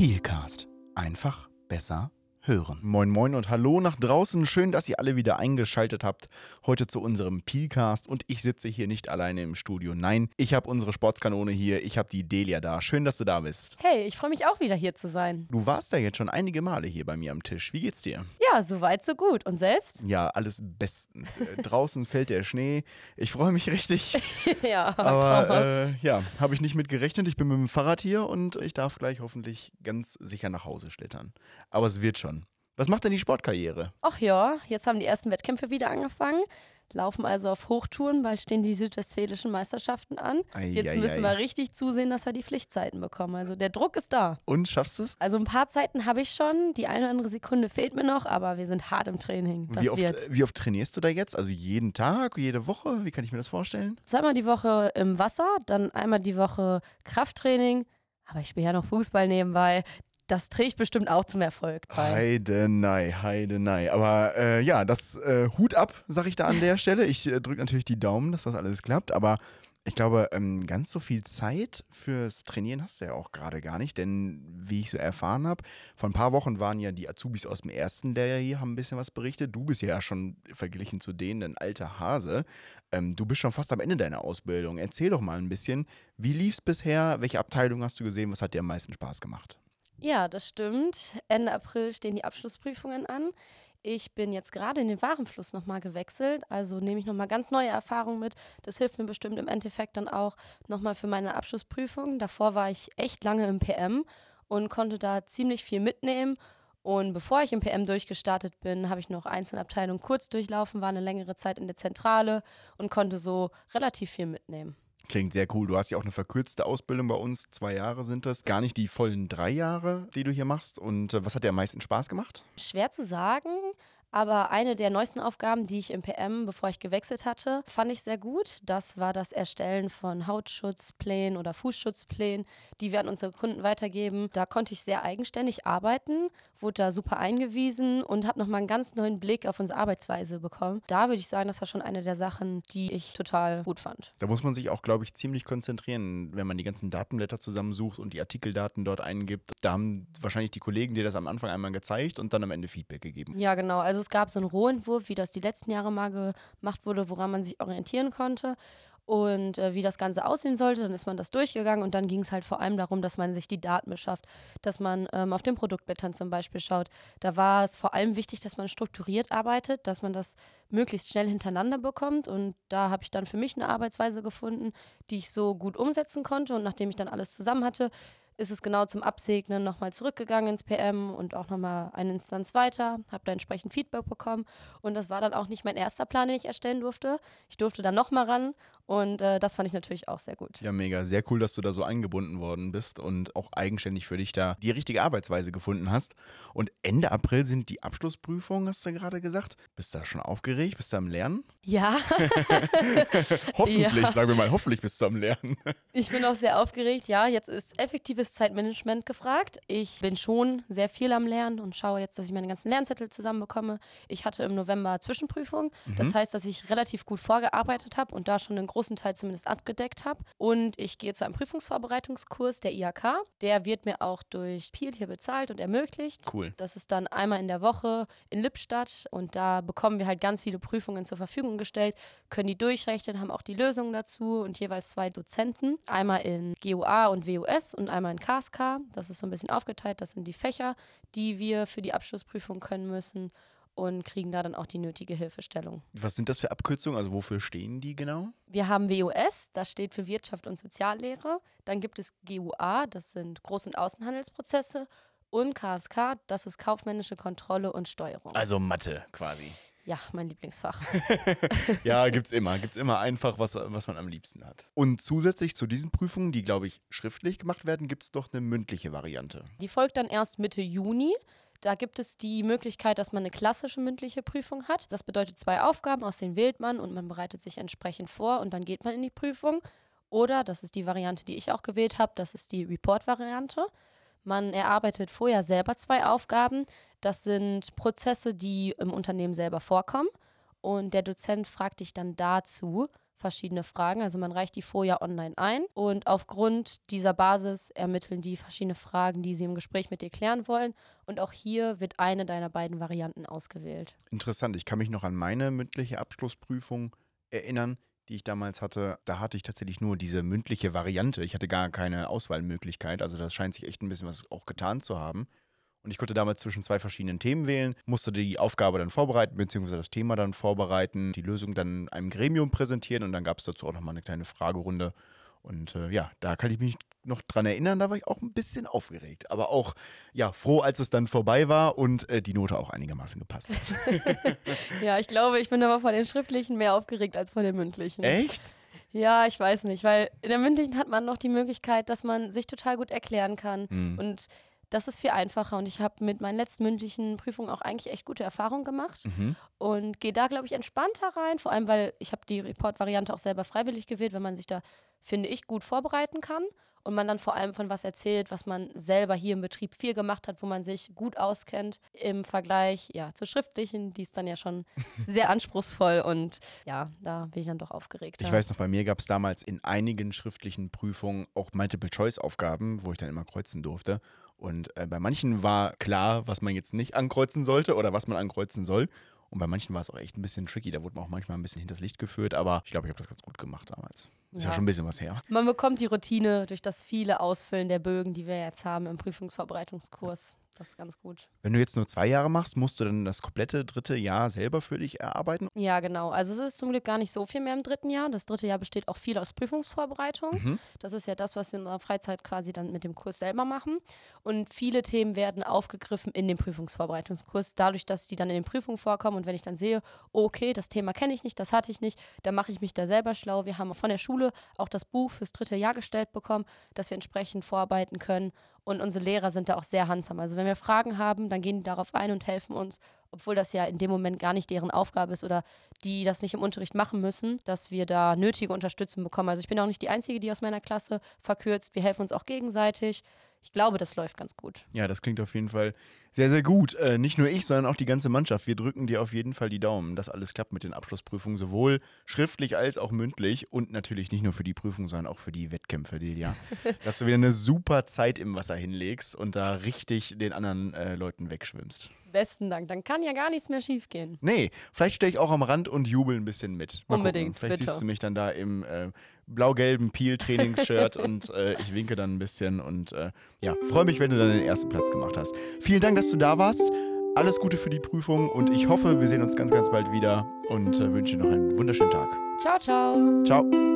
Peelcast. Einfach besser hören. Moin Moin und Hallo nach draußen. Schön, dass ihr alle wieder eingeschaltet habt. Heute zu unserem Peelcast und ich sitze hier nicht alleine im Studio. Nein, ich habe unsere Sportskanone hier. Ich habe die Delia da. Schön, dass du da bist. Hey, ich freue mich auch wieder hier zu sein. Du warst da jetzt schon einige Male hier bei mir am Tisch. Wie geht's dir? Ja, soweit, so gut. Und selbst? Ja, alles bestens. Äh, draußen fällt der Schnee. Ich freue mich richtig. ja, Aber äh, ja, habe ich nicht mit gerechnet. Ich bin mit dem Fahrrad hier und ich darf gleich hoffentlich ganz sicher nach Hause schlittern. Aber es wird schon. Was macht denn die Sportkarriere? Ach ja, jetzt haben die ersten Wettkämpfe wieder angefangen. Laufen also auf Hochtouren, weil stehen die südwestfälischen Meisterschaften an. Ei, Jetzt ei, müssen ei. wir richtig zusehen, dass wir die Pflichtzeiten bekommen. Also der Druck ist da. Und schaffst du es? Also ein paar Zeiten habe ich schon, die eine oder andere Sekunde fehlt mir noch, aber wir sind hart im Training. Das Wie oft, wird wie oft trainierst du da jetzt? Also jeden Tag, jede Woche? Wie kann ich mir das vorstellen? zweimal die Woche im Wasser, dann einmal die Woche Krafttraining. Aber ich spiele ja noch Fußball nebenbei. Das trägt bestimmt auch zum Erfolg bei. Heidenei, Heidenei. Aber äh, ja, das äh, Hut ab, sag ich da an der Stelle. Ich äh, drücke natürlich die Daumen, dass das alles klappt. Aber ich glaube, ähm, ganz so viel Zeit fürs Trainieren hast du ja auch gerade gar nicht. Denn wie ich so erfahren habe, vor ein paar Wochen waren ja die Azubis aus dem ersten Lehrjahr hier, haben ein bisschen was berichtet. Du bist ja schon verglichen zu denen ein alter Hase. Ähm, du bist schon fast am Ende deiner Ausbildung. Erzähl doch mal ein bisschen, wie lief's bisher? Welche Abteilung hast du gesehen? Was hat dir am meisten Spaß gemacht? Ja, das stimmt. Ende April stehen die Abschlussprüfungen an. Ich bin jetzt gerade in den Warenfluss nochmal gewechselt, also nehme ich nochmal ganz neue Erfahrungen mit. Das hilft mir bestimmt im Endeffekt dann auch nochmal für meine Abschlussprüfung. Davor war ich echt lange im PM und konnte da ziemlich viel mitnehmen. Und bevor ich im PM durchgestartet bin, habe ich noch einzelne Abteilungen kurz durchlaufen, war eine längere Zeit in der Zentrale und konnte so relativ viel mitnehmen. Klingt sehr cool. Du hast ja auch eine verkürzte Ausbildung bei uns. Zwei Jahre sind das. Gar nicht die vollen drei Jahre, die du hier machst. Und äh, was hat dir am meisten Spaß gemacht? Schwer zu sagen, aber eine der neuesten Aufgaben, die ich im PM, bevor ich gewechselt hatte, fand ich sehr gut. Das war das Erstellen von Hautschutzplänen oder Fußschutzplänen, die wir an unsere Kunden weitergeben. Da konnte ich sehr eigenständig arbeiten, wurde da super eingewiesen und habe nochmal einen ganz neuen Blick auf unsere Arbeitsweise bekommen. Da würde ich sagen, das war schon eine der Sachen, die ich total gut fand. Da muss man sich auch, glaube ich, ziemlich konzentrieren, wenn man die ganzen Datenblätter zusammensucht und die Artikeldaten dort eingibt. Da haben wahrscheinlich die Kollegen dir das am Anfang einmal gezeigt und dann am Ende Feedback gegeben. Ja, genau. Also es gab so einen Rohentwurf, wie das die letzten Jahre mal gemacht wurde, woran man sich orientieren konnte und äh, wie das Ganze aussehen sollte. Dann ist man das durchgegangen und dann ging es halt vor allem darum, dass man sich die Daten beschafft, dass man ähm, auf den Produktblättern zum Beispiel schaut. Da war es vor allem wichtig, dass man strukturiert arbeitet, dass man das möglichst schnell hintereinander bekommt und da habe ich dann für mich eine Arbeitsweise gefunden, die ich so gut umsetzen konnte und nachdem ich dann alles zusammen hatte, ist es genau zum Absegnen nochmal zurückgegangen ins PM und auch nochmal eine Instanz weiter, habe da entsprechend Feedback bekommen und das war dann auch nicht mein erster Plan, den ich erstellen durfte. Ich durfte dann nochmal ran und äh, das fand ich natürlich auch sehr gut. Ja, mega. Sehr cool, dass du da so eingebunden worden bist und auch eigenständig für dich da die richtige Arbeitsweise gefunden hast. Und Ende April sind die Abschlussprüfungen, hast du gerade gesagt. Bist du da schon aufgeregt? Bist du am Lernen? Ja, Hoffentlich, Ja. sagen wir mal, hoffentlich bist du am Lernen. ich bin auch sehr aufgeregt. Ja, jetzt ist effektives Zeitmanagement gefragt. Ich bin schon sehr viel am Lernen und schaue jetzt, dass ich meine ganzen Lernzettel zusammenbekomme. Ich hatte im November Zwischenprüfung. Das heißt, dass ich relativ gut vorgearbeitet habe und da schon einen großen Teil zumindest abgedeckt habe. Und ich gehe zu einem Prüfungsvorbereitungskurs der IHK. Der wird mir auch durch Peel hier bezahlt und ermöglicht. Cool. Das ist dann einmal in der Woche in Lippstadt und da bekommen wir halt ganz viele Prüfungen zur Verfügung gestellt, können die durchrechnen, haben auch die Lösungen dazu und jeweils zwei Dozenten. Einmal in GUA und WUS und einmal in KSK. Das ist so ein bisschen aufgeteilt. Das sind die Fächer, die wir für die Abschlussprüfung können müssen und kriegen da dann auch die nötige Hilfestellung. Was sind das für Abkürzungen? Also wofür stehen die genau? Wir haben WUS, das steht für Wirtschaft und Soziallehre. Dann gibt es GUA, das sind Groß- und Außenhandelsprozesse. Und KSK, das ist kaufmännische Kontrolle und Steuerung. Also Mathe quasi. Ja, mein Lieblingsfach. Ja, gibt's immer. Gibt's immer einfach, was, was man am liebsten hat. Und zusätzlich zu diesen Prüfungen, die, glaube ich, schriftlich gemacht werden, gibt's doch eine mündliche Variante. Die folgt dann erst Mitte Juni. Da gibt es die Möglichkeit, dass man eine klassische mündliche Prüfung hat. Das bedeutet zwei Aufgaben, aus denen wählt man und man bereitet sich entsprechend vor und dann geht man in die Prüfung. Oder, das ist die Variante, die ich auch gewählt habe, das ist die Report-Variante. Man erarbeitet vorher selber zwei Aufgaben. Das sind Prozesse, die im Unternehmen selber vorkommen. Und der Dozent fragt dich dann dazu verschiedene Fragen. Also man reicht die vorher online ein und aufgrund dieser Basis ermitteln die verschiedene Fragen, die sie im Gespräch mit dir klären wollen. Und auch hier wird eine deiner beiden Varianten ausgewählt. Interessant. Ich kann mich noch an meine mündliche Abschlussprüfung erinnern, die ich damals hatte. Da hatte ich tatsächlich nur diese mündliche Variante. Ich hatte gar keine Auswahlmöglichkeit. Also das scheint sich echt ein bisschen was auch getan zu haben. Und ich konnte damals zwischen zwei verschiedenen Themen wählen, musste die Aufgabe dann vorbereiten, beziehungsweise das Thema dann vorbereiten, die Lösung dann einem Gremium präsentieren und dann gab es dazu auch nochmal eine kleine Fragerunde. Und äh, ja, da kann ich mich noch dran erinnern, da war ich auch ein bisschen aufgeregt. Aber auch, ja, froh, als es dann vorbei war und äh, die Note auch einigermaßen gepasst hat. ja, ich glaube, ich bin aber vor den schriftlichen mehr aufgeregt als vor den mündlichen. Echt? Ja, ich weiß nicht, weil in der mündlichen hat man noch die Möglichkeit, dass man sich total gut erklären kann. Mhm. Und das ist viel einfacher und ich habe mit meinen letzten mündlichen Prüfungen auch eigentlich echt gute Erfahrungen gemacht mhm. und gehe da, glaube ich, entspannter rein, vor allem, weil ich habe die Report-Variante auch selber freiwillig gewählt, wenn man sich da, finde ich, gut vorbereiten kann und man dann vor allem von was erzählt, was man selber hier im Betrieb viel gemacht hat, wo man sich gut auskennt im Vergleich ja, zur schriftlichen, die ist dann ja schon sehr anspruchsvoll und ja, da bin ich dann doch aufgeregt. Ich weiß noch, bei mir gab es damals in einigen schriftlichen Prüfungen auch Multiple-Choice-Aufgaben, wo ich dann immer kreuzen durfte. Und äh, bei manchen war klar, was man jetzt nicht ankreuzen sollte oder was man ankreuzen soll. Und bei manchen war es auch echt ein bisschen tricky. Da wurde man auch manchmal ein bisschen hinters Licht geführt. Aber ich glaube, ich habe das ganz gut gemacht damals. Ist ja. ja schon ein bisschen was her. Man bekommt die Routine durch das viele Ausfüllen der Bögen, die wir jetzt haben im Prüfungsvorbereitungskurs. Das ist ganz gut. Wenn du jetzt nur zwei Jahre machst, musst du dann das komplette dritte Jahr selber für dich erarbeiten? Ja, genau. Also es ist zum Glück gar nicht so viel mehr im dritten Jahr. Das dritte Jahr besteht auch viel aus Prüfungsvorbereitung. Mhm. Das ist ja das, was wir in unserer Freizeit quasi dann mit dem Kurs selber machen. Und viele Themen werden aufgegriffen in dem Prüfungsvorbereitungskurs, dadurch, dass die dann in den Prüfungen vorkommen. Und wenn ich dann sehe, okay, das Thema kenne ich nicht, das hatte ich nicht, dann mache ich mich da selber schlau. Wir haben von der Schule auch das Buch fürs dritte Jahr gestellt bekommen, dass wir entsprechend vorarbeiten können. Und unsere Lehrer sind da auch sehr handsam. Also wenn wir Fragen haben, dann gehen die darauf ein und helfen uns, obwohl das ja in dem Moment gar nicht deren Aufgabe ist oder die das nicht im Unterricht machen müssen, dass wir da nötige Unterstützung bekommen. Also ich bin auch nicht die Einzige, die aus meiner Klasse verkürzt. Wir helfen uns auch gegenseitig ich glaube, das läuft ganz gut. Ja, das klingt auf jeden Fall sehr, sehr gut. Äh, nicht nur ich, sondern auch die ganze Mannschaft. Wir drücken dir auf jeden Fall die Daumen, dass alles klappt mit den Abschlussprüfungen, sowohl schriftlich als auch mündlich und natürlich nicht nur für die Prüfung, sondern auch für die Wettkämpfe, Delia. dass du wieder eine super Zeit im Wasser hinlegst und da richtig den anderen äh, Leuten wegschwimmst. Besten Dank. Dann kann ja gar nichts mehr schiefgehen. Nee, vielleicht stehe ich auch am Rand und jubel ein bisschen mit. Mal Unbedingt. Gucken. Vielleicht bitte. siehst du mich dann da im äh, blau-gelben Peel-Trainingsshirt und äh, ich winke dann ein bisschen und äh, ja, freue mich, wenn du dann den ersten Platz gemacht hast. Vielen Dank, dass du da warst. Alles Gute für die Prüfung und ich hoffe, wir sehen uns ganz, ganz bald wieder und äh, wünsche noch einen wunderschönen Tag. Ciao, ciao. Ciao.